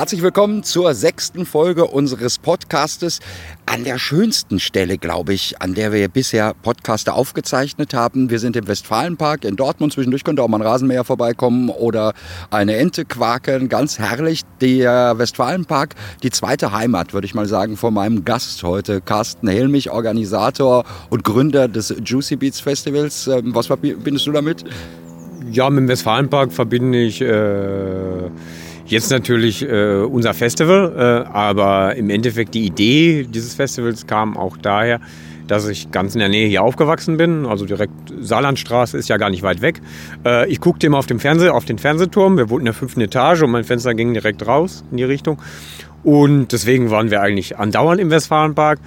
Herzlich willkommen zur sechsten Folge unseres Podcastes. An der schönsten Stelle, glaube ich, an der wir bisher Podcaste aufgezeichnet haben. Wir sind im Westfalenpark in Dortmund. Zwischendurch könnte auch mal ein Rasenmäher vorbeikommen oder eine Ente quaken. Ganz herrlich. Der Westfalenpark, die zweite Heimat, würde ich mal sagen, von meinem Gast heute, Carsten Helmich, Organisator und Gründer des Juicy Beats Festivals. Ähm, was verbindest du damit? Ja, mit dem Westfalenpark verbinde ich... Äh Jetzt natürlich äh, unser Festival, äh, aber im Endeffekt die Idee dieses Festivals kam auch daher, dass ich ganz in der Nähe hier aufgewachsen bin. Also direkt Saarlandstraße ist ja gar nicht weit weg. Äh, ich guckte immer auf, dem Fernseh, auf den Fernsehturm. Wir wohnten in der fünften Etage und mein Fenster ging direkt raus in die Richtung. Und deswegen waren wir eigentlich andauernd im Westfalenpark.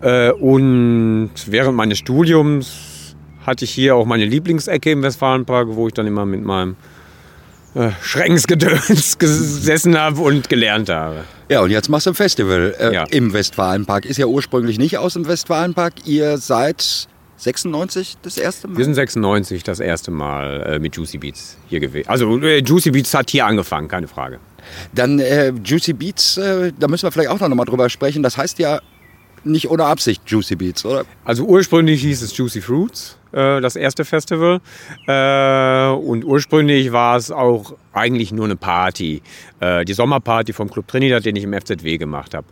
Äh, und während meines Studiums hatte ich hier auch meine Lieblingsecke im Westfalenpark, wo ich dann immer mit meinem Schreckensgedöns gesessen habe und gelernt habe. Ja, und jetzt machst du ein Festival äh, ja. im Westfalenpark. Ist ja ursprünglich nicht aus dem Westfalenpark. Ihr seid 96 das erste Mal? Wir sind 96 das erste Mal äh, mit Juicy Beats hier gewesen. Also äh, Juicy Beats hat hier angefangen, keine Frage. Dann äh, Juicy Beats, äh, da müssen wir vielleicht auch noch mal drüber sprechen. Das heißt ja nicht ohne Absicht Juicy Beats, oder? Also ursprünglich hieß es Juicy Fruits, äh, das erste Festival. Äh, und ursprünglich war es auch eigentlich nur eine Party. Äh, die Sommerparty vom Club Trinidad, den ich im FZW gemacht habe.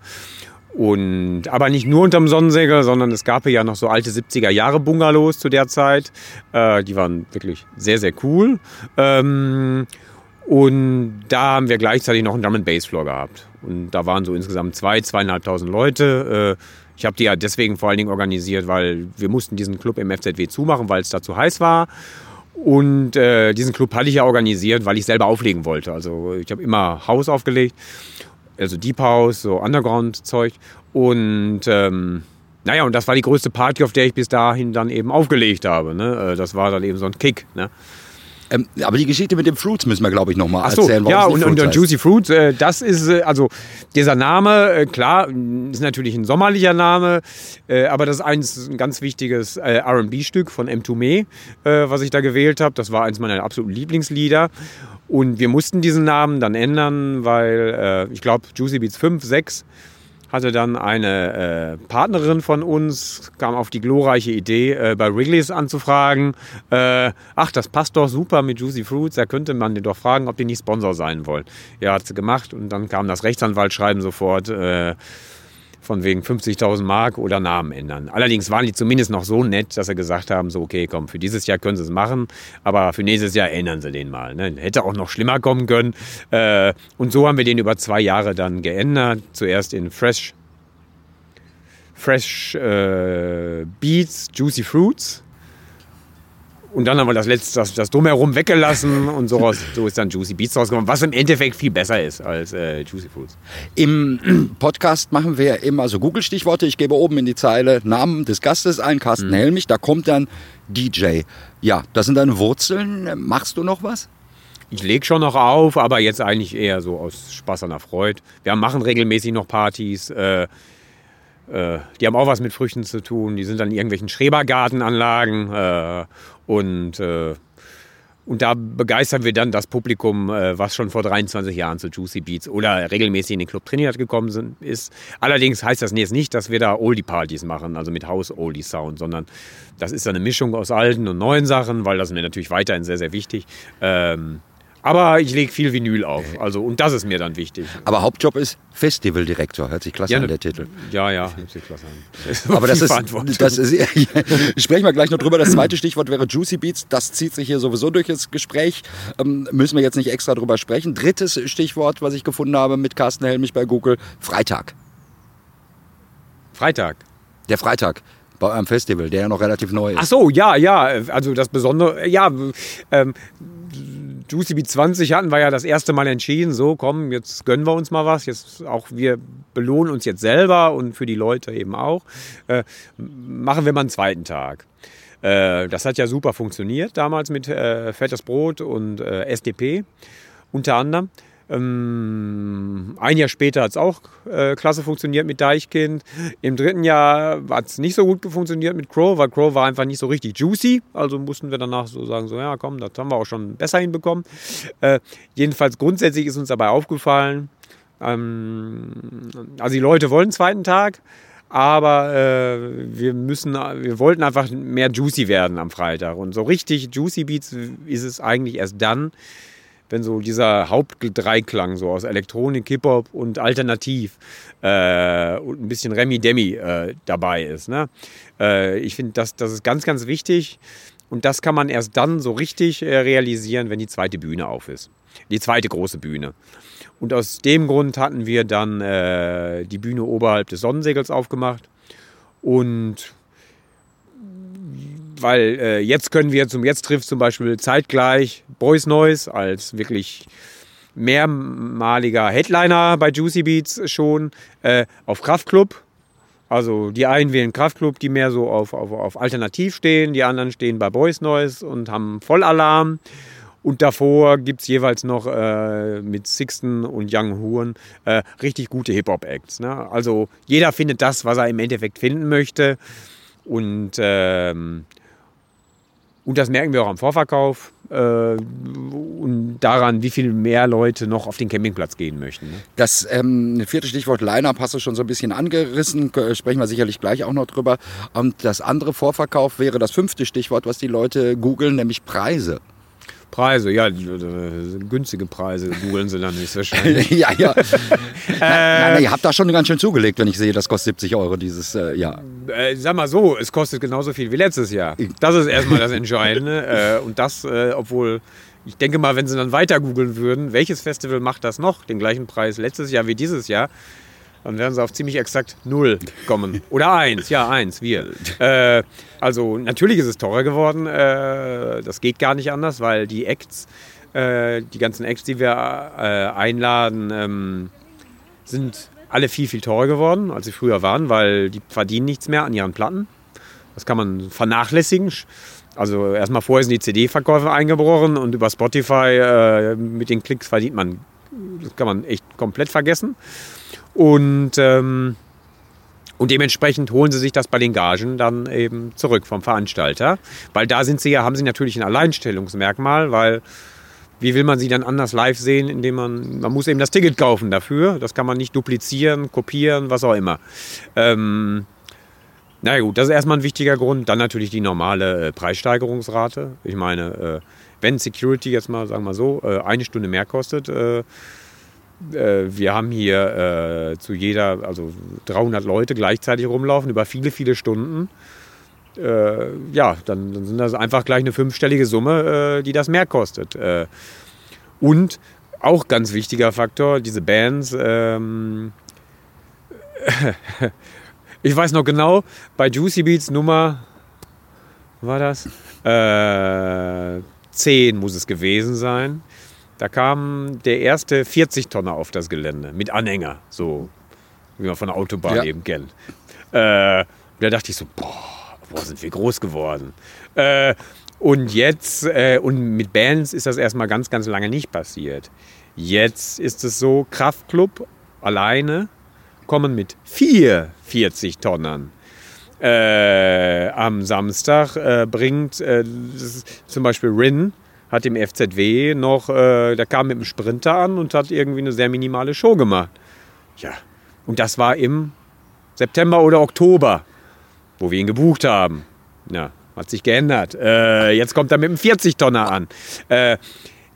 Und, aber nicht nur unterm Sonnensegel, sondern es gab ja noch so alte 70er Jahre Bungalows zu der Zeit. Äh, die waren wirklich sehr, sehr cool. Ähm, und da haben wir gleichzeitig noch einen Drum Bass Floor gehabt. Und da waren so insgesamt zwei, zweieinhalbtausend Leute. Äh, ich habe die ja deswegen vor allen Dingen organisiert, weil wir mussten diesen Club im FZW zumachen, weil es da zu heiß war. Und äh, diesen Club hatte ich ja organisiert, weil ich selber auflegen wollte. Also ich habe immer Haus aufgelegt, also Deep House, so Underground-Zeug. Und ähm, naja, und das war die größte Party, auf der ich bis dahin dann eben aufgelegt habe. Ne? Äh, das war dann eben so ein Kick. Ne? Ähm, aber die Geschichte mit den Fruits müssen wir, glaube ich, nochmal so, erzählen. Ja, und, und, und, Juicy Fruits, äh, das ist, äh, also dieser Name, äh, klar, ist natürlich ein sommerlicher Name, äh, aber das ist eins, ein ganz wichtiges äh, RB-Stück von M2 Me, äh, was ich da gewählt habe. Das war eins meiner absoluten Lieblingslieder. Und wir mussten diesen Namen dann ändern, weil ich glaube, Juicy Beats 5, 6 hatte dann eine äh, Partnerin von uns, kam auf die glorreiche Idee, äh, bei Wrigley's anzufragen. Äh, ach, das passt doch super mit Juicy Fruits, da könnte man die doch fragen, ob die nicht Sponsor sein wollen. Ja, hat sie gemacht und dann kam das Rechtsanwaltschreiben sofort äh, von wegen 50.000 Mark oder Namen ändern. Allerdings waren die zumindest noch so nett, dass sie gesagt haben, so okay, komm, für dieses Jahr können sie es machen, aber für nächstes Jahr ändern sie den mal. Ne? Hätte auch noch schlimmer kommen können. Äh, und so haben wir den über zwei Jahre dann geändert. Zuerst in Fresh, Fresh äh, Beats, Juicy Fruits. Und dann haben wir das letzte, das, das Drumherum weggelassen und so, so ist dann Juicy Beats rausgekommen, was im Endeffekt viel besser ist als äh, Juicy Fruits. Im Podcast machen wir immer so Google-Stichworte. Ich gebe oben in die Zeile Namen des Gastes ein, Carsten mhm. Helmich, da kommt dann DJ. Ja, das sind deine Wurzeln. Machst du noch was? Ich lege schon noch auf, aber jetzt eigentlich eher so aus Spaß an der Freude. Wir machen regelmäßig noch Partys. Äh, die haben auch was mit Früchten zu tun. Die sind dann in irgendwelchen Schrebergartenanlagen äh, und, äh, und da begeistern wir dann das Publikum, äh, was schon vor 23 Jahren zu Juicy Beats oder regelmäßig in den Club Trinidad gekommen sind, ist. Allerdings heißt das jetzt nicht, dass wir da Oldie-Partys machen, also mit House-Oldie-Sound, sondern das ist eine Mischung aus alten und neuen Sachen, weil das mir natürlich weiterhin sehr, sehr wichtig. Ähm, aber ich lege viel Vinyl auf. Also, und das ist mir dann wichtig. Aber Hauptjob ist Festivaldirektor. Hört sich klasse ja, an, der Titel. Ja, ja, hört sich klasse an. Aber das ist, das ist sprechen wir gleich noch drüber. Das zweite Stichwort wäre Juicy Beats. Das zieht sich hier sowieso durch das Gespräch. Ähm, müssen wir jetzt nicht extra drüber sprechen. Drittes Stichwort, was ich gefunden habe mit Carsten Helmich bei Google: Freitag. Freitag. Der Freitag bei einem Festival, der ja noch relativ neu ist. Ach so, ja, ja. Also das Besondere, ja. Ähm, Juicy Beat 20 hatten wir ja das erste Mal entschieden, so komm, jetzt gönnen wir uns mal was. Jetzt auch wir belohnen uns jetzt selber und für die Leute eben auch. Äh, machen wir mal einen zweiten Tag. Äh, das hat ja super funktioniert damals mit äh, Fettes Brot und äh, SDP unter anderem. Ähm, ein Jahr später hat es auch äh, klasse funktioniert mit Deichkind. Im dritten Jahr hat es nicht so gut funktioniert mit Crow, weil Crow war einfach nicht so richtig juicy. Also mussten wir danach so sagen, so ja komm, das haben wir auch schon besser hinbekommen. Äh, jedenfalls grundsätzlich ist uns dabei aufgefallen, ähm, also die Leute wollen einen zweiten Tag, aber äh, wir müssen, wir wollten einfach mehr juicy werden am Freitag. Und so richtig juicy Beats ist es eigentlich erst dann, wenn so dieser Hauptdreiklang so aus Elektronik, Hip-Hop und Alternativ äh, und ein bisschen Remi-Demi äh, dabei ist. Ne? Äh, ich finde, das, das ist ganz, ganz wichtig und das kann man erst dann so richtig äh, realisieren, wenn die zweite Bühne auf ist. Die zweite große Bühne. Und aus dem Grund hatten wir dann äh, die Bühne oberhalb des Sonnensegels aufgemacht und weil äh, jetzt können wir zum Jetzt trifft zum Beispiel zeitgleich Boys Noise als wirklich mehrmaliger Headliner bei Juicy Beats schon äh, auf Kraftclub. Also die einen wählen Kraftclub, die mehr so auf, auf, auf Alternativ stehen, die anderen stehen bei Boys Noise und haben Vollalarm. Und davor gibt es jeweils noch äh, mit Sixten und Young Huren äh, richtig gute Hip-Hop-Acts. Ne? Also jeder findet das, was er im Endeffekt finden möchte. Und ähm, und das merken wir auch am Vorverkauf äh, und daran, wie viel mehr Leute noch auf den Campingplatz gehen möchten. Ne? Das ähm, vierte Stichwort Line-Up hast du schon so ein bisschen angerissen, sprechen wir sicherlich gleich auch noch drüber. Und das andere Vorverkauf wäre das fünfte Stichwort, was die Leute googeln, nämlich Preise. Preise, ja, günstige Preise googeln sie dann nicht wahrscheinlich. ja, ja. nein, nein, ihr habt da schon ganz schön zugelegt, wenn ich sehe, das kostet 70 Euro dieses äh, Jahr. Äh, sag mal so, es kostet genauso viel wie letztes Jahr. Das ist erstmal das Entscheidende. äh, und das, äh, obwohl, ich denke mal, wenn sie dann weiter googeln würden, welches Festival macht das noch? Den gleichen Preis letztes Jahr wie dieses Jahr? Dann werden sie auf ziemlich exakt null kommen. Oder eins, ja, eins, wir. Äh, also natürlich ist es teurer geworden. Äh, das geht gar nicht anders, weil die Acts, äh, die ganzen Acts, die wir äh, einladen, ähm, sind alle viel, viel teurer geworden, als sie früher waren, weil die verdienen nichts mehr an ihren Platten. Das kann man vernachlässigen. Also erstmal vorher sind die CD-Verkäufe eingebrochen und über Spotify äh, mit den Klicks verdient man, das kann man echt komplett vergessen. Und, ähm, und dementsprechend holen sie sich das bei den Gagen dann eben zurück vom Veranstalter. Weil da sind sie ja, haben sie natürlich ein Alleinstellungsmerkmal, weil wie will man sie dann anders live sehen, indem man, man muss eben das Ticket kaufen dafür. Das kann man nicht duplizieren, kopieren, was auch immer. Ähm, na gut, das ist erstmal ein wichtiger Grund. Dann natürlich die normale äh, Preissteigerungsrate. Ich meine, äh, wenn Security jetzt mal, sagen wir so, äh, eine Stunde mehr kostet, äh, äh, wir haben hier zu jeder, also 300 Leute gleichzeitig rumlaufen über viele, viele Stunden. Ja, dann, sind das einfach gleich eine fünfstellige Summe, die das mehr kostet. Und auch ganz wichtiger Faktor, diese Bands. Ähm, ich weiß noch genau, bei Juicy Beats Nummer, war das? Äh, 10 muss es gewesen sein. Da kam der erste 40-Tonner auf das Gelände mit Anhänger, so wie man von der Autobahn ja. eben kennt. Äh, da dachte ich so, boah, boah, sind wir groß geworden. Äh, und jetzt, äh, und mit Bands ist das erstmal ganz, ganz lange nicht passiert. Jetzt ist es so, Kraftclub alleine kommen mit vier 40-Tonnern. Äh, am Samstag äh, bringt äh, zum Beispiel Rin hat im FZW noch, äh, der kam mit dem Sprinter an und hat irgendwie eine sehr minimale Show gemacht. Ja, und das war im September oder Oktober, wo wir ihn gebucht haben. Ja, hat sich geändert. Äh, jetzt kommt er mit einem 40-Tonner an.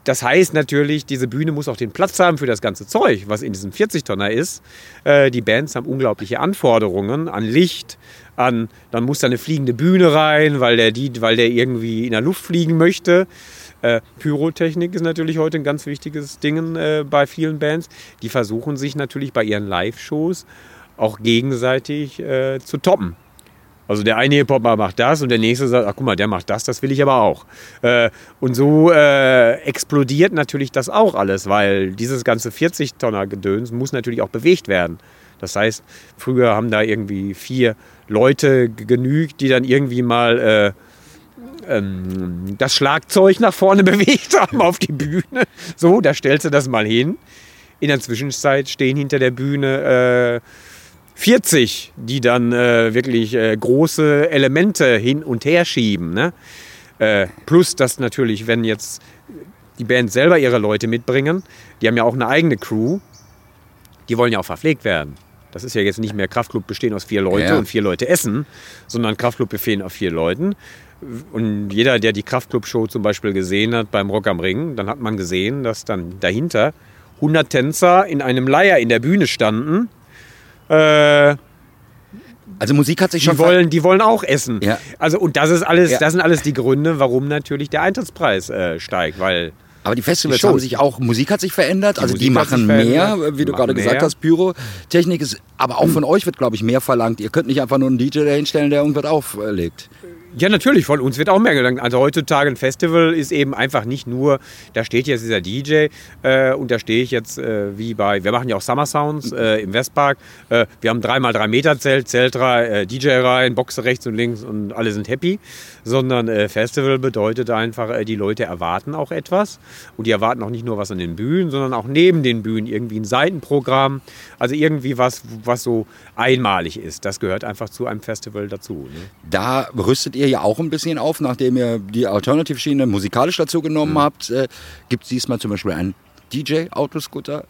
Das heißt natürlich, diese Bühne muss auch den Platz haben für das ganze Zeug, was in diesem 40-Tonner ist. Äh, die Bands haben unglaubliche Anforderungen an Licht, an, dann muss da eine fliegende Bühne rein, weil der, die, weil der irgendwie in der Luft fliegen möchte. Äh, Pyrotechnik ist natürlich heute ein ganz wichtiges Ding äh, bei vielen Bands. Die versuchen sich natürlich bei ihren Live-Shows auch gegenseitig zu toppen. Also der eine Hip-Hopper macht das und der nächste sagt, ach guck mal, der macht das, das will ich aber auch. Äh, und so äh, explodiert natürlich das auch alles, weil dieses ganze 40-Tonner-Gedöns muss natürlich auch bewegt werden. Das heißt, früher haben da irgendwie vier Leute genügt, die dann irgendwie mal äh, ähm, das Schlagzeug nach vorne bewegt haben auf die Bühne. So, da stellst du das mal hin. In der Zwischenzeit stehen hinter der Bühne 40, die dann äh, wirklich äh, große Elemente hin und her schieben. Ne? Äh, plus, dass natürlich, wenn jetzt die Band selber ihre Leute mitbringen, die haben ja auch eine eigene Crew, die wollen ja auch verpflegt werden. Das ist ja jetzt nicht mehr Kraftclub bestehen aus vier Leute Ja. und vier Leute essen, sondern Kraftclub bestehen aus vier Leuten. Und jeder, der die Kraftclub-Show zum Beispiel gesehen hat beim Rock am Ring, dann hat man gesehen, dass dann dahinter 100 Tänzer in einem Leier in der Bühne standen. Äh, Also Musik hat sich schon die wollen, die wollen auch essen. Ja. Also und das ist alles, Ja. das sind alles die Gründe, warum natürlich der Eintrittspreis äh, steigt, weil Aber die Festivals Die haben sich auch, Musik hat sich verändert, also die Musik hat sich machen mehr, wie die du gerade machen gesagt mehr. hast, Pyrotechnik ist, aber auch von euch wird, glaube ich, mehr verlangt. Ihr könnt nicht einfach nur einen DJ dahinstellen, der irgendwas auflegt. Ja, natürlich, von uns wird auch mehr gelangt. Also heutzutage ein Festival ist eben einfach nicht nur, da steht jetzt dieser DJ äh, und da stehe ich jetzt äh, wie bei, wir machen ja auch Summer Sounds äh, im Westpark. Äh, wir haben 3x3 Meter Zelt, Zelt rein, äh, DJ rein, Boxe rechts und links und alle sind happy. Sondern äh, Festival bedeutet einfach, die Leute erwarten auch etwas. Und die erwarten auch nicht nur was an den Bühnen, sondern auch neben den Bühnen irgendwie ein Seitenprogramm. Also irgendwie was, was so einmalig ist. Das gehört einfach zu einem Festival dazu. Ne? Da rüstet ihr ja auch ein bisschen auf, nachdem ihr die Alternative-Schiene musikalisch dazu genommen Mhm. habt. Äh, Gibt es diesmal zum Beispiel einen DJ-Autoscooter?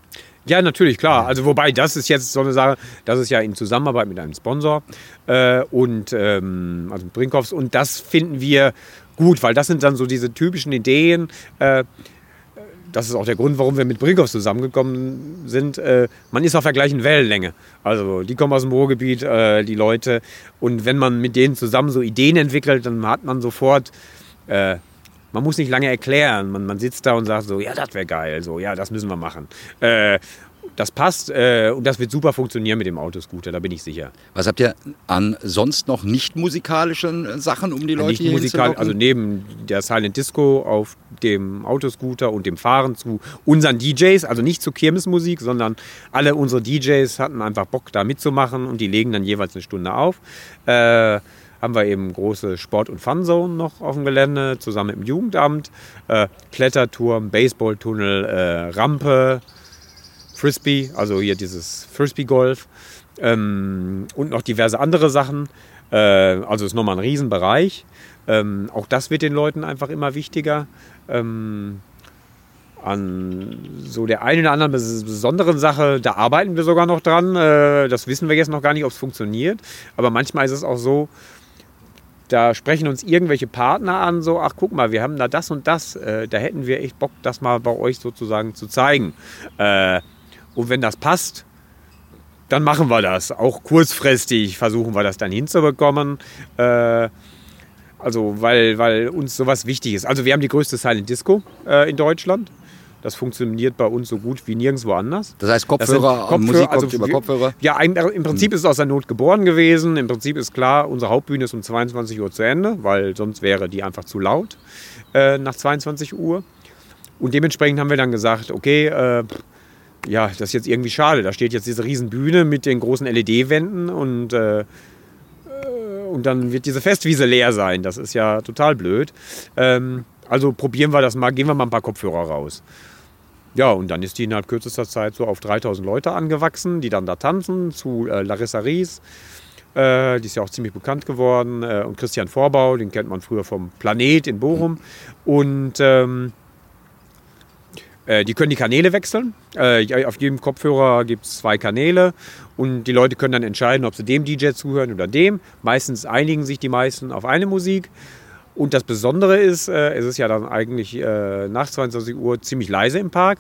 Ja, natürlich, klar. Also wobei das ist jetzt so eine Sache, das ist ja in Zusammenarbeit mit einem Sponsor äh, und ähm, also mit Brinkhoffs und das finden wir gut, weil das sind dann so diese typischen Ideen. Äh, das ist auch der Grund, warum wir mit Brinkhoffs zusammengekommen sind. Äh, man ist auf der gleichen Wellenlänge. Also die kommen aus dem Ruhrgebiet, äh, die Leute. Und wenn man mit denen zusammen so Ideen entwickelt, dann hat man sofort äh, man muss nicht lange erklären. Man, man sitzt da und sagt so, ja, das wäre geil, so, ja, das müssen wir machen. Äh, das passt äh, und das wird super funktionieren mit dem Autoscooter, da bin ich sicher. Was habt ihr an sonst noch nicht musikalischen Sachen, um die Leute Nicht hier musikal, also neben der Silent Disco auf dem Autoscooter und dem Fahren zu unseren DJs, also nicht zu Kirmesmusik, sondern alle unsere DJs hatten einfach Bock da mitzumachen und die legen dann jeweils eine Stunde auf. Äh, haben wir eben große Sport- und Funzone noch auf dem Gelände, zusammen mit dem Jugendamt. Äh, Kletterturm, Baseballtunnel, äh, Rampe, Frisbee, also hier dieses Frisbee-Golf ähm, und noch diverse andere Sachen. Äh, also ist nochmal ein Riesenbereich. Ähm, auch das wird den Leuten einfach immer wichtiger. Ähm, an so der einen oder anderen bes- besonderen Sache, da arbeiten wir sogar noch dran. Äh, das wissen wir jetzt noch gar nicht, ob es funktioniert. Aber manchmal ist es auch so, da sprechen uns irgendwelche Partner an, so, ach guck mal, wir haben da das und das, äh, da hätten wir echt Bock, das mal bei euch sozusagen zu zeigen. Äh, und wenn das passt, dann machen wir das. Auch kurzfristig versuchen wir das dann hinzubekommen. Äh, also, weil, weil uns sowas wichtig ist. Also, wir haben die größte Silent Disco äh, in Deutschland. Das funktioniert bei uns so gut wie nirgendwo anders. Das heißt, Das sind Kopfhörer, Musik also über Kopfhörer. Ja, ein, im Prinzip ist es aus der Not geboren gewesen. Im Prinzip ist klar, unsere Hauptbühne ist um 22 Uhr zu Ende, weil sonst wäre die einfach zu laut äh, nach 22 Uhr. Und dementsprechend haben wir dann gesagt, okay, äh, ja, das ist jetzt irgendwie schade. Da steht jetzt diese riesen Bühne mit den großen LED-Wänden und, äh, äh, und dann wird diese Festwiese leer sein. Das ist ja total blöd. Ähm, also probieren wir das mal, gehen wir mal ein paar Kopfhörer raus. Ja, und dann ist die innerhalb kürzester Zeit so auf 3000 Leute angewachsen, die dann da tanzen, zu äh, Larissa Ries. Äh, die ist ja auch ziemlich bekannt geworden. Äh, und Christian Vorbau, den kennt man früher vom Planet in Bochum. Und ähm, äh, die können die Kanäle wechseln. Äh, auf jedem Kopfhörer gibt es zwei Kanäle. Und die Leute können dann entscheiden, ob sie dem DJ zuhören oder dem. Meistens einigen sich die meisten auf eine Musik. Und das Besondere ist, äh, es ist ja dann eigentlich äh, nach 22 Uhr ziemlich leise im Park.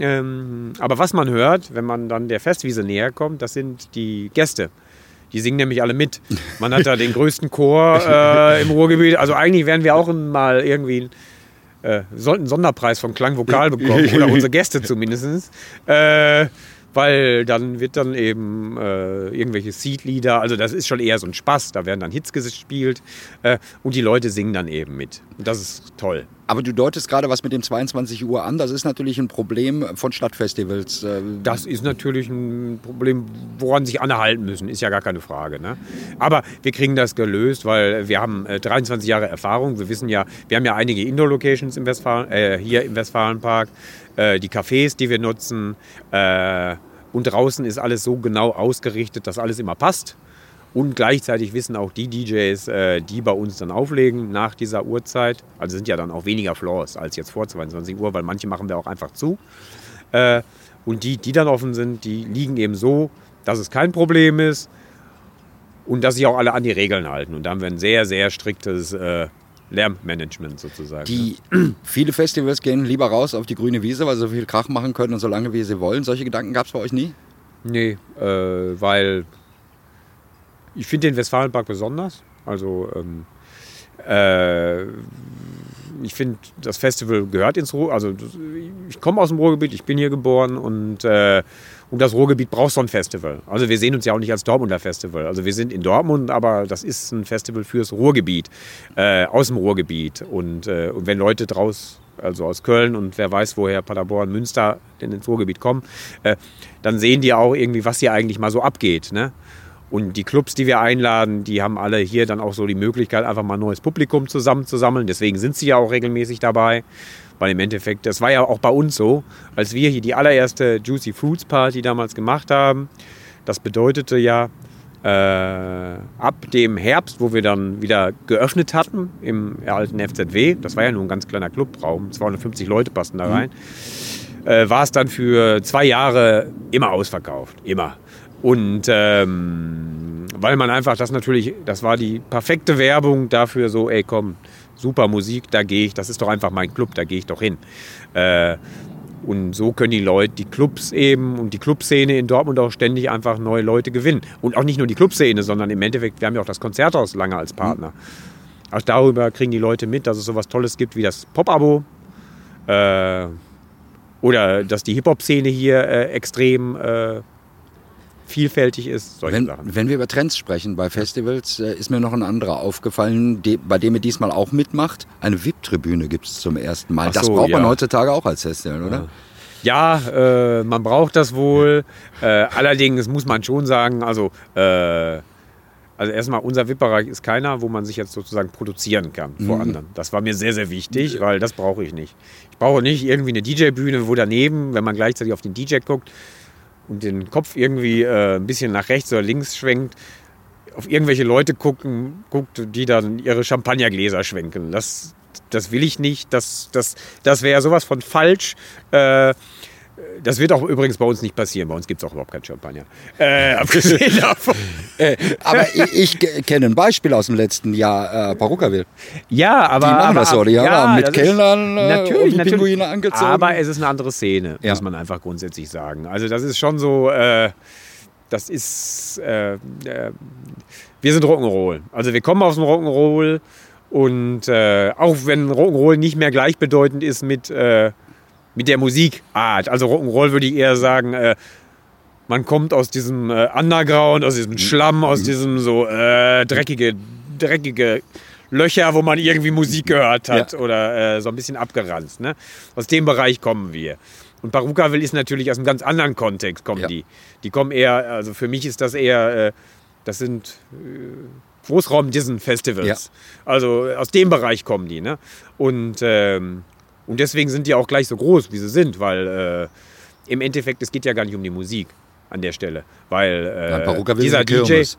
Ähm, aber was man hört, wenn man dann der Festwiese näher kommt, das sind die Gäste. Die singen nämlich alle mit. Man hat da den größten Chor äh, im Ruhrgebiet. Also eigentlich wären wir auch mal irgendwie äh, sollten einen Sonderpreis vom Klangvokal bekommen oder unsere Gäste zumindest. Äh, weil dann wird dann eben äh, irgendwelche Seed-Lieder, also das ist schon eher so ein Spaß, da werden dann Hits gespielt äh, und die Leute singen dann eben mit. Und das ist toll. Aber du deutest gerade was mit dem 22 Uhr an. Das ist natürlich ein Problem von Stadtfestivals. Äh, Das ist natürlich ein Problem, woran sich alle halten müssen, ist ja gar keine Frage. Ne? Aber wir kriegen das gelöst, weil wir haben äh, 23 Jahre Erfahrung. Wir wissen ja, wir haben ja einige Indoor-Locations im Westfalen, äh, hier im Westfalenpark, äh, die Cafés, die wir nutzen. Äh, und draußen ist alles so genau ausgerichtet, dass alles immer passt. Und gleichzeitig wissen auch die DJs, äh, die bei uns dann auflegen nach dieser Uhrzeit, also sind ja dann auch weniger Floors als jetzt vor 22 Uhr, weil manche machen wir auch einfach zu. Äh, und die, die dann offen sind, die liegen eben so, dass es kein Problem ist und dass sich auch alle an die Regeln halten. Und da haben wir ein sehr, sehr striktes äh, Lärmmanagement sozusagen. Die viele Festivals gehen lieber raus auf die grüne Wiese, weil sie so viel Krach machen können und so lange wie sie wollen. Solche Gedanken gab es bei euch nie? Nee, äh, weil ich finde den Westfalenpark besonders. Also ähm, äh, ich finde, das Festival gehört ins Ruhr. Also ich komme aus dem Ruhrgebiet, ich bin hier geboren und äh, um das Ruhrgebiet braucht so ein Festival. Also wir sehen uns ja auch nicht als Dortmunder Festival. Also wir sind in Dortmund, aber das ist ein Festival fürs Ruhrgebiet, äh, aus dem Ruhrgebiet. Und, äh, und wenn Leute draus, also aus Köln und wer weiß, woher Paderborn, Münster denn ins Ruhrgebiet kommen, äh, dann sehen die auch irgendwie, was hier eigentlich mal so abgeht. Ne? Und die Clubs, die wir einladen, die haben alle hier dann auch so die Möglichkeit, einfach mal neues Publikum zusammenzusammeln. Deswegen sind sie ja auch regelmäßig dabei. Weil im Endeffekt, das war ja auch bei uns so, als wir hier die allererste Juicy Fruits Party damals gemacht haben. Das bedeutete ja, äh, ab dem Herbst, wo wir dann wieder geöffnet hatten im alten FZW, das war ja nur ein ganz kleiner Clubraum, 250 Leute passten da rein, äh, war es dann für zwei Jahre immer ausverkauft. Immer. Und ähm, weil man einfach das natürlich, das war die perfekte Werbung dafür, so, ey komm, super Musik, da gehe ich, das ist doch einfach mein Club, da gehe ich doch hin. Äh, und so können die Leute, die Clubs eben und die Clubszene in Dortmund auch ständig einfach neue Leute gewinnen. Und auch nicht nur die Clubszene, sondern im Endeffekt, wir haben ja auch das Konzerthaus lange als Partner. Auch darüber kriegen die Leute mit, dass es sowas Tolles gibt wie das Pop-Abo. Äh, oder dass die Hip-Hop-Szene hier äh, extrem äh, vielfältig ist. Solche Wenn, Sachen. wenn wir über Trends sprechen bei Festivals, äh, ist mir noch ein anderer aufgefallen, bei dem ihr diesmal auch mitmacht. Eine VIP-Tribüne gibt es zum ersten Mal. Ach das so, braucht man ja. heutzutage auch als Festival, oder? Ja, äh, man braucht das wohl. Äh, allerdings muss man schon sagen, also, äh, also erstmal, unser VIP-Bereich ist keiner, wo man sich jetzt sozusagen produzieren kann vor anderen. Das war mir sehr, sehr wichtig, weil das brauche ich nicht. Ich brauche nicht irgendwie eine DJ-Bühne, wo daneben, wenn man gleichzeitig auf den DJ guckt und den Kopf irgendwie äh, ein bisschen nach rechts oder links schwenkt, auf irgendwelche Leute gucken, guckt, die dann ihre Champagnergläser schwenken. Das, das will ich nicht. Das, das, das wäre sowas von falsch. Äh, das wird auch übrigens bei uns nicht passieren. Bei uns gibt es auch überhaupt kein Champagner. Äh, abgesehen davon. Äh, aber ich, ich kenne ein Beispiel aus dem letzten Jahr, äh, Perukaville. Ja, aber. Die machen aber, das so, die haben mit das ist- Kellnern äh, natürlich, die. Pinguine angezogen. Aber es ist eine andere Szene, Ja. muss man einfach grundsätzlich sagen. Also das ist schon so, äh, das ist, äh, äh, wir sind Rock'n'Roll. Also wir kommen aus dem Rock'n'Roll und auch wenn Rock'n'Roll nicht mehr gleichbedeutend ist mit, mit der Musikart. Also Rock'n'Roll würde ich eher sagen, äh, man kommt aus diesem äh, Underground, aus diesem Schlamm, aus diesem so äh, dreckige, dreckige Löcher, wo man irgendwie Musik gehört hat Ja. oder äh, so ein bisschen abgeranzt. Ne? Aus dem Bereich kommen wir. Und Perukaville ist natürlich aus einem ganz anderen Kontext kommen Ja. die. Die kommen eher, also für mich ist das eher, äh, das sind äh, Großraum-Dissen-Festivals. Also aus dem Bereich kommen die. Ne? Und, ähm, und deswegen sind die auch gleich so groß, wie sie sind, weil äh, im Endeffekt, es geht ja gar nicht um die Musik an der Stelle. Weil Ja, äh, Perukaville dieser DJ, Kirmes.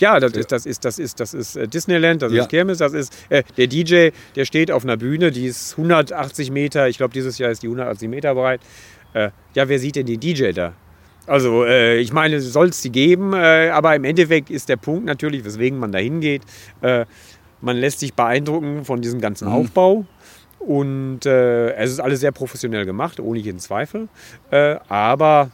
ja, das ist, das ist, das ist, das ist äh, Disneyland, das Ja. ist Kirmes, das ist äh, der DJ, der steht auf einer Bühne, die ist 180 Meter, ich glaube dieses Jahr ist die 180 Meter breit. Äh, ja, wer sieht denn den DJ da? Also, äh, ich meine, soll es die geben, äh, aber im Endeffekt ist der Punkt natürlich, weswegen man da hingeht. Äh, man lässt sich beeindrucken von diesem ganzen Aufbau. Und äh, es ist alles sehr professionell gemacht, ohne jeden Zweifel. Äh, aber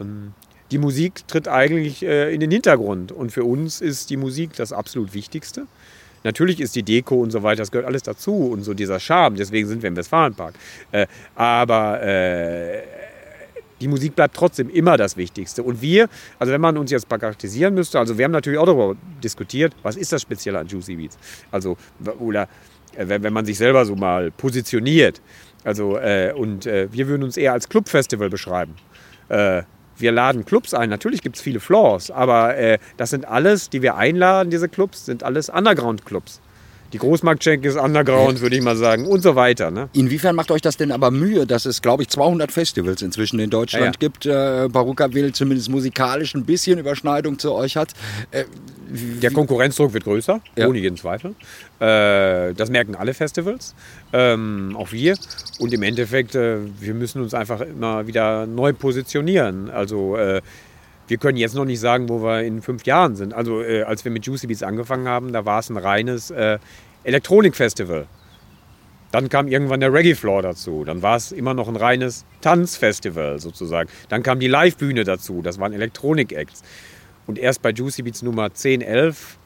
ähm, die Musik tritt eigentlich äh, in den Hintergrund. Und für uns ist die Musik das absolut Wichtigste. Natürlich ist die Deko und so weiter, das gehört alles dazu und so dieser Charme. Deswegen sind wir im Westfalenpark. Äh, aber äh, die Musik bleibt trotzdem immer das Wichtigste. Und wir, also wenn man uns jetzt charakterisieren müsste, also wir haben natürlich auch darüber diskutiert, was ist das Spezielle an Juicy Beats? Also, oder wenn, wenn man sich selber so mal positioniert. Also, äh, und äh, wir würden uns eher als Clubfestival beschreiben. Äh, wir laden Clubs ein. Natürlich gibt es viele Floors, aber äh, das sind alles, die wir einladen, diese Clubs, sind alles Underground-Clubs. Die Großmarktschenke ist Underground, würde ich mal sagen, und so weiter. Ne? Inwiefern macht euch das denn aber Mühe, dass es, glaube ich, 200 Festivals inzwischen in Deutschland Ja, ja. gibt? Äh, Baruka will zumindest musikalisch ein bisschen Überschneidung zu euch hat. Äh, Der Konkurrenzdruck wird größer, Ja. ohne jeden Zweifel. Äh, das merken alle Festivals, ähm, auch wir. Und im Endeffekt, äh, wir müssen uns einfach immer wieder neu positionieren. Also äh, wir können jetzt noch nicht sagen, wo wir in fünf Jahren sind. Also äh, als wir mit Juicy Beats angefangen haben, da war es ein reines äh, Elektronikfestival. Dann kam irgendwann der Reggae Floor dazu. Dann war es immer noch ein reines Tanzfestival sozusagen. Dann kam die Livebühne dazu. Das waren Elektronik-Acts. Und erst bei Juicy Beats Nummer 10, 11,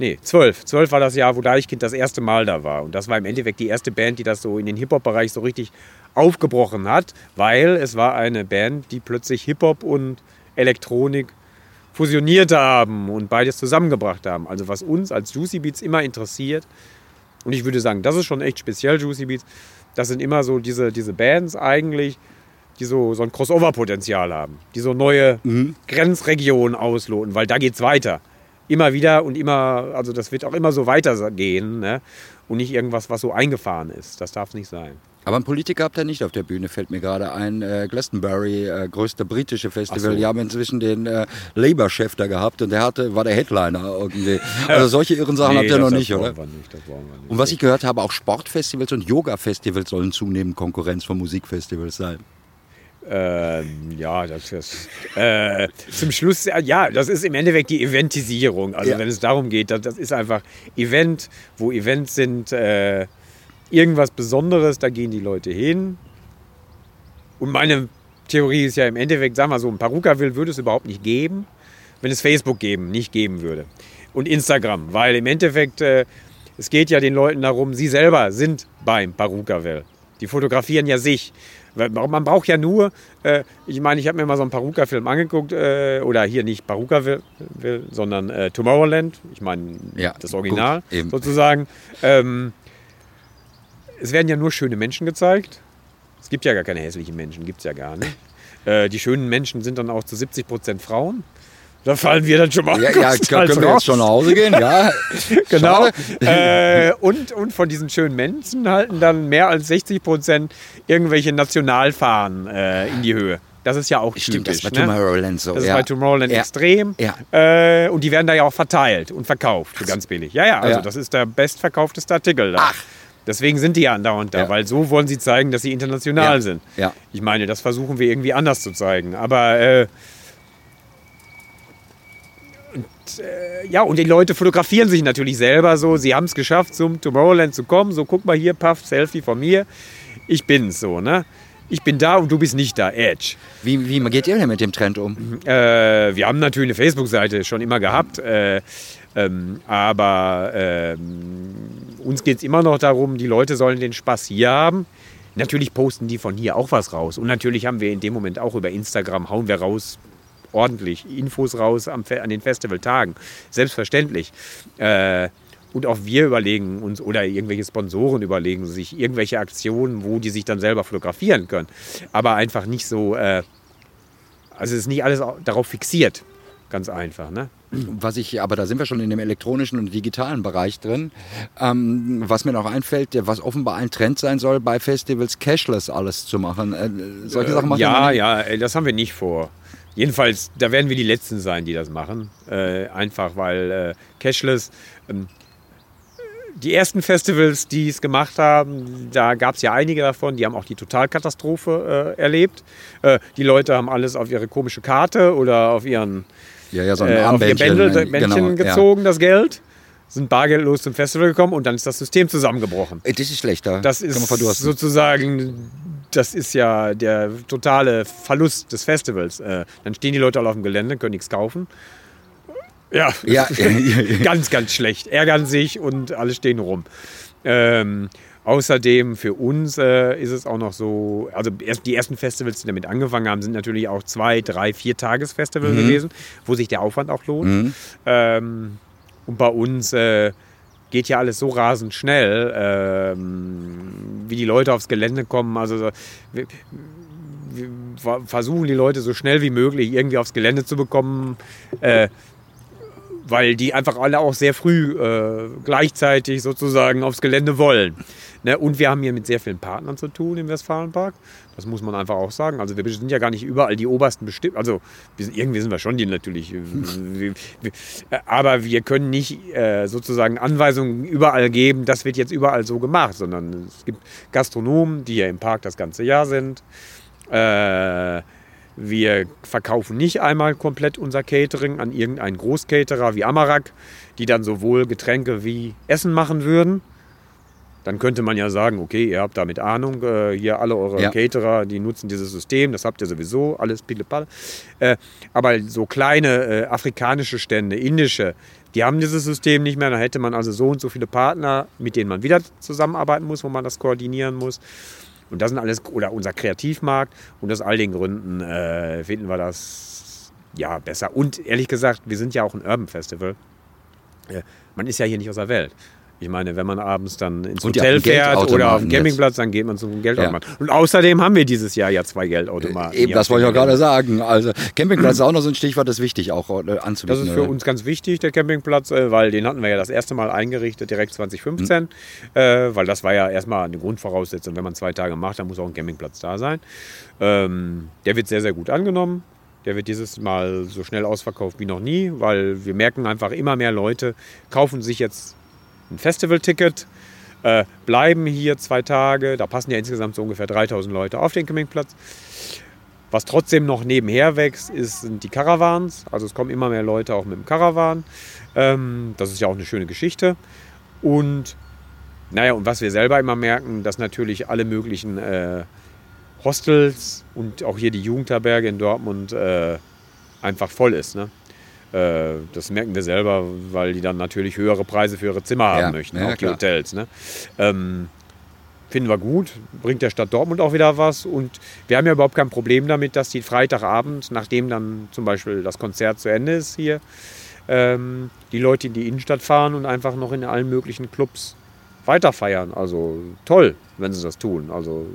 nee, 12. 12 war das Jahr, wo Deichkind das erste Mal da war. Und das war im Endeffekt die erste Band, die das so in den Hip-Hop-Bereich so richtig aufgebrochen hat, weil es war eine Band, die plötzlich Hip-Hop und Elektronik fusioniert haben und beides zusammengebracht haben. Also was uns als Juicy Beats immer interessiert, und ich würde sagen, das ist schon echt speziell, Juicy Beats, das sind immer so diese, diese Bands eigentlich, die so, so ein Crossover-Potenzial haben, die so neue Grenzregionen ausloten, weil da geht's weiter. Immer wieder und immer, also das wird auch immer so weitergehen ne? Und nicht irgendwas, was so eingefahren ist. Das darf nicht sein. aber einen Politiker habt ihr nicht auf der Bühne, fällt mir gerade ein. Äh, Glastonbury, äh, größte britische Festival. So. Die haben inzwischen den äh, Labour-Chef da gehabt und der hatte, war der Headliner irgendwie. Also solche irren Sachen habt ihr noch nicht, oder? nicht, das brauchen wir nicht. Und was ich gehört habe, auch Sportfestivals und Yoga-Festivals sollen zunehmend Konkurrenz von Musikfestivals sein. Ähm, ja, das ist äh, zum Schluss, äh, ja, das ist im Endeffekt die Eventisierung. Also Ja. wenn es darum geht, das, das ist einfach Event, wo Events sind, äh, irgendwas Besonderes, da gehen die Leute hin. Und meine Theorie ist ja im Endeffekt, sagen wir so, ein Paruka-Will würde es überhaupt nicht geben, wenn es Facebook geben, nicht geben würde. Und Instagram, weil im Endeffekt, äh, es geht ja den Leuten darum, sie selber sind beim Paruka-Will. Die fotografieren ja sich. Man braucht ja nur, äh, ich meine, ich habe mir mal so einen Paruka-Film angeguckt, äh, oder hier nicht Paruka-Will, Will, sondern äh, Tomorrowland, ich meine, Ja, das Original gut, eben. sozusagen. Ähm, es werden ja nur schöne Menschen gezeigt. Es gibt ja gar keine hässlichen Menschen, gibt es ja gar nicht. Äh, die schönen Menschen sind dann auch zu 70 Prozent Frauen. Da fallen wir dann schon mal Ja, ja können wir raus. jetzt schon nach Hause gehen? Ja, Genau. Äh, und, und von diesen schönen Menschen halten dann mehr als 60 Prozent irgendwelche Nationalfahnen äh, in die Höhe. Das ist ja auch Stimmt, das typisch. ist bei ne? Tomorrowland so. Das ist ja. bei Tomorrowland Ja. extrem. Ja. Äh, und die werden da ja auch verteilt und verkauft für ganz billig. Ja, ja, also Ja. das ist der bestverkaufteste Artikel da. Ach. Deswegen sind die ja andauernd da, Ja. weil so wollen sie zeigen, dass sie international Ja. sind. Ja. Ich meine, das versuchen wir irgendwie anders zu zeigen. Aber äh, äh, ja, und die Leute fotografieren sich natürlich selber so. Sie haben es geschafft, zum Tomorrowland zu kommen. So, guck mal hier, Puff, Selfie von mir. Ich bin's so, ne? Ich bin da und du bist nicht da. Edge. Wie, wie geht ihr denn mit dem Trend um? Äh, wir haben natürlich eine Facebook-Seite schon immer gehabt, äh, ähm, aber ähm, uns geht es immer noch darum, die Leute sollen den Spaß hier haben. Natürlich posten die von hier auch was raus. Und natürlich haben wir in dem Moment auch über Instagram, hauen wir raus, ordentlich Infos raus am, an den Festivaltagen. Selbstverständlich. Äh, und auch wir überlegen uns oder irgendwelche Sponsoren überlegen sich irgendwelche Aktionen, wo die sich dann selber fotografieren können. Aber einfach nicht so, äh, also es ist nicht alles au- darauf fixiert. Ganz einfach, ne? Was ich, aber da sind wir schon in dem elektronischen und digitalen Bereich drin. Ähm, was mir noch einfällt, was offenbar ein Trend sein soll, bei Festivals cashless alles zu machen. Äh, solche Sachen machen ja, nicht. ja, äh, das haben wir nicht vor. Jedenfalls, da werden wir die Letzten sein, die das machen. Äh, einfach weil äh, Cashless. Ähm, die ersten Festivals, die es gemacht haben, da gab es ja einige davon, die haben auch die Totalkatastrophe äh, erlebt. Äh, die Leute haben alles auf ihre komische Karte oder auf ihren Ja, ja, so ein äh, auf ihr Armbändchen. Bändchen genau, ja. gezogen, das Geld, sind bargeldlos zum Festival gekommen und dann ist das System zusammengebrochen. Das ist schlechter. Das ist sozusagen, das ist ja der totale Verlust des Festivals. Äh, dann stehen die Leute alle auf dem Gelände, können nichts kaufen. Ja, Ja, ganz, ganz schlecht. Ärgern sich und alle stehen rum. Ähm, außerdem für uns äh, ist es auch noch so, also erst die ersten Festivals, die damit angefangen haben, sind natürlich auch zwei, drei, vier Tagesfestival Mhm. gewesen, wo sich der Aufwand auch lohnt. Ähm, und bei uns äh, geht ja alles so rasend schnell, ähm, wie die Leute aufs Gelände kommen. Also so, wir, wir versuchen die Leute so schnell wie möglich irgendwie aufs Gelände zu bekommen. Äh, weil die einfach alle auch sehr früh äh, gleichzeitig sozusagen aufs Gelände wollen. Ne? Und wir haben hier mit sehr vielen Partnern zu tun im Westfalenpark. Das muss man einfach auch sagen. Also wir sind ja gar nicht überall die obersten bestimmt. Also wir sind, irgendwie sind wir schon die natürlich. Aber wir können nicht äh, sozusagen Anweisungen überall geben, das wird jetzt überall so gemacht, sondern es gibt Gastronomen, die ja im Park das ganze Jahr sind. Äh, wir verkaufen nicht einmal komplett unser Catering an irgendeinen Großcaterer wie Amarak, die dann sowohl Getränke wie Essen machen würden. Dann könnte man ja sagen, okay, ihr habt damit Ahnung, äh, hier alle eure ja. Caterer, die nutzen dieses System, das habt ihr sowieso, alles pillepalle. Äh, aber so kleine äh, afrikanische Stände, indische, die haben dieses System nicht mehr. Da hätte man also so und so viele Partner, mit denen man wieder zusammenarbeiten muss, wo man das koordinieren muss. Und das sind alles, oder unser Kreativmarkt. Und aus all den Gründen äh, finden wir das ja besser. Und ehrlich gesagt, wir sind ja auch ein Urban Festival. Äh, man ist ja hier nicht aus der Welt. Ich meine, wenn man abends dann ins und Hotel fährt oder auf den Campingplatz, dann geht man zum Geldautomaten. Ja. Und außerdem haben wir dieses Jahr ja zwei Geldautomaten. Äh, eben, das wollte ich auch gerade sagen. Also Campingplatz ist auch noch so ein Stichwort, das ist wichtig auch äh, anzubieten. Das ist für oder? uns ganz wichtig, der Campingplatz, äh, weil den hatten wir ja das erste Mal eingerichtet, direkt 2015. Mhm. Äh, weil das war ja erstmal eine Grundvoraussetzung. Wenn man zwei Tage macht, dann muss auch ein Campingplatz da sein. Ähm, der wird sehr, sehr gut angenommen. Der wird dieses Mal so schnell ausverkauft wie noch nie, weil wir merken einfach, immer mehr Leute kaufen sich jetzt ein Festivalticket, äh, bleiben hier zwei Tage. Da passen ja insgesamt so ungefähr 3000 Leute auf den Campingplatz. Was trotzdem noch nebenher wächst, ist, sind die Caravans. Also es kommen immer mehr Leute auch mit dem Caravan. Ähm, das ist ja auch eine schöne Geschichte. Und naja, und was wir selber immer merken, dass natürlich alle möglichen äh, Hostels und auch hier die Jugendherberge in Dortmund äh, einfach voll ist. Ne? Äh, das merken wir selber, weil die dann natürlich höhere Preise für ihre Zimmer haben ja, möchten, ja, auch die Hotels. Ne? Ähm, finden wir gut, bringt der Stadt Dortmund auch wieder was. Und wir haben ja überhaupt kein Problem damit, dass die Freitagabend, nachdem dann zum Beispiel das Konzert zu Ende ist hier, ähm, die Leute in die Innenstadt fahren und einfach noch in allen möglichen Clubs weiter feiern. Also toll, wenn sie das tun. Also.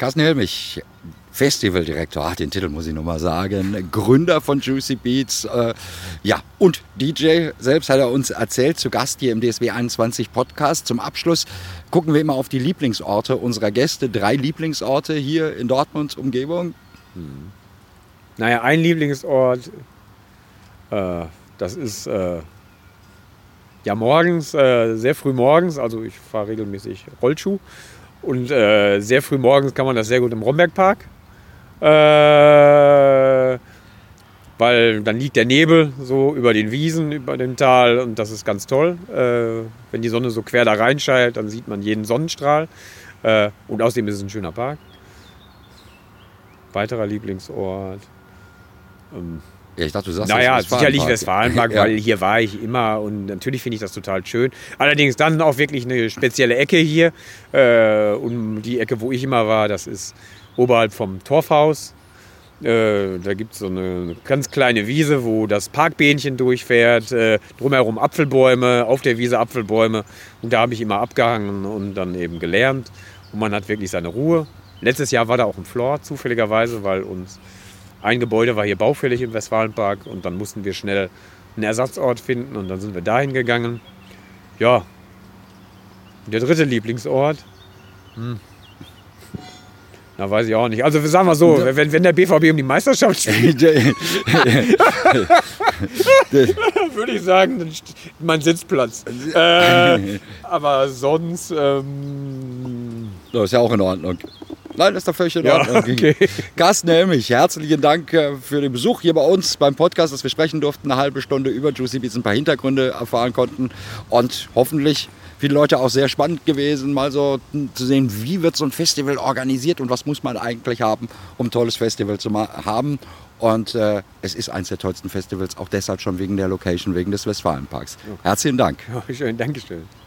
Carsten Helmich, Festivaldirektor, ach, den Titel muss ich nochmal sagen, Gründer von Juicy Beats, äh, ja, und DJ selbst hat er uns erzählt, zu Gast hier im DSW 21 Podcast. Zum Abschluss gucken wir immer auf die Lieblingsorte unserer Gäste, drei Lieblingsorte hier in Dortmunds Umgebung. Hm. Naja, ein Lieblingsort, äh, das ist äh, ja morgens, äh, sehr früh morgens, also ich fahre regelmäßig Rollschuh. Und äh, sehr früh morgens kann man das sehr gut im Rombergpark äh, weil dann liegt der Nebel so über den Wiesen, über dem Tal und das ist ganz toll. Äh, wenn die Sonne so quer da reinschaltet, dann sieht man jeden Sonnenstrahl. Äh, und außerdem ist es ein schöner Park. Weiterer Lieblingsort. Ähm, ja, ich dachte, du sagst Naja, sicherlich Westfalenpark, ja. weil hier war ich immer und natürlich finde ich das total schön. Allerdings dann auch wirklich eine spezielle Ecke hier. Äh, und die Ecke, wo ich immer war, das ist oberhalb vom Torfhaus. Äh, da gibt es so eine ganz kleine Wiese, wo das Parkbähnchen durchfährt. Äh, drumherum Apfelbäume, auf der Wiese Apfelbäume. Und da habe ich immer abgehangen und dann eben gelernt. Und man hat wirklich seine Ruhe. Letztes Jahr war da auch ein Floor, zufälligerweise, weil uns ein Gebäude war hier baufällig im Westfalenpark. Und dann mussten wir schnell einen Ersatzort finden und dann sind wir dahin gegangen. Ja, der dritte Lieblingsort. Hm. Na, weiß ich auch nicht. Also sagen wir so, wenn, wenn der BVB um die Meisterschaft spielt, würde ich sagen, mein Sitzplatz. Äh, aber sonst... Ähm das ist ja auch in Ordnung. Nein, das ist doch völlig in Ordnung. Ja, okay. Carsten Helmich, herzlichen Dank äh, für den Besuch hier bei uns beim Podcast, dass wir sprechen durften, eine halbe Stunde über Juicy Beats, ein paar Hintergründe erfahren konnten und hoffentlich viele Leute auch sehr spannend gewesen, mal so zu sehen, wie wird so ein Festival organisiert und was muss man eigentlich haben, um ein tolles Festival zu haben. Und äh, es ist eines der tollsten Festivals, auch deshalb schon wegen der Location, wegen des Westfalenparks. Herzlichen Dank. Ja, schön, Dankeschön.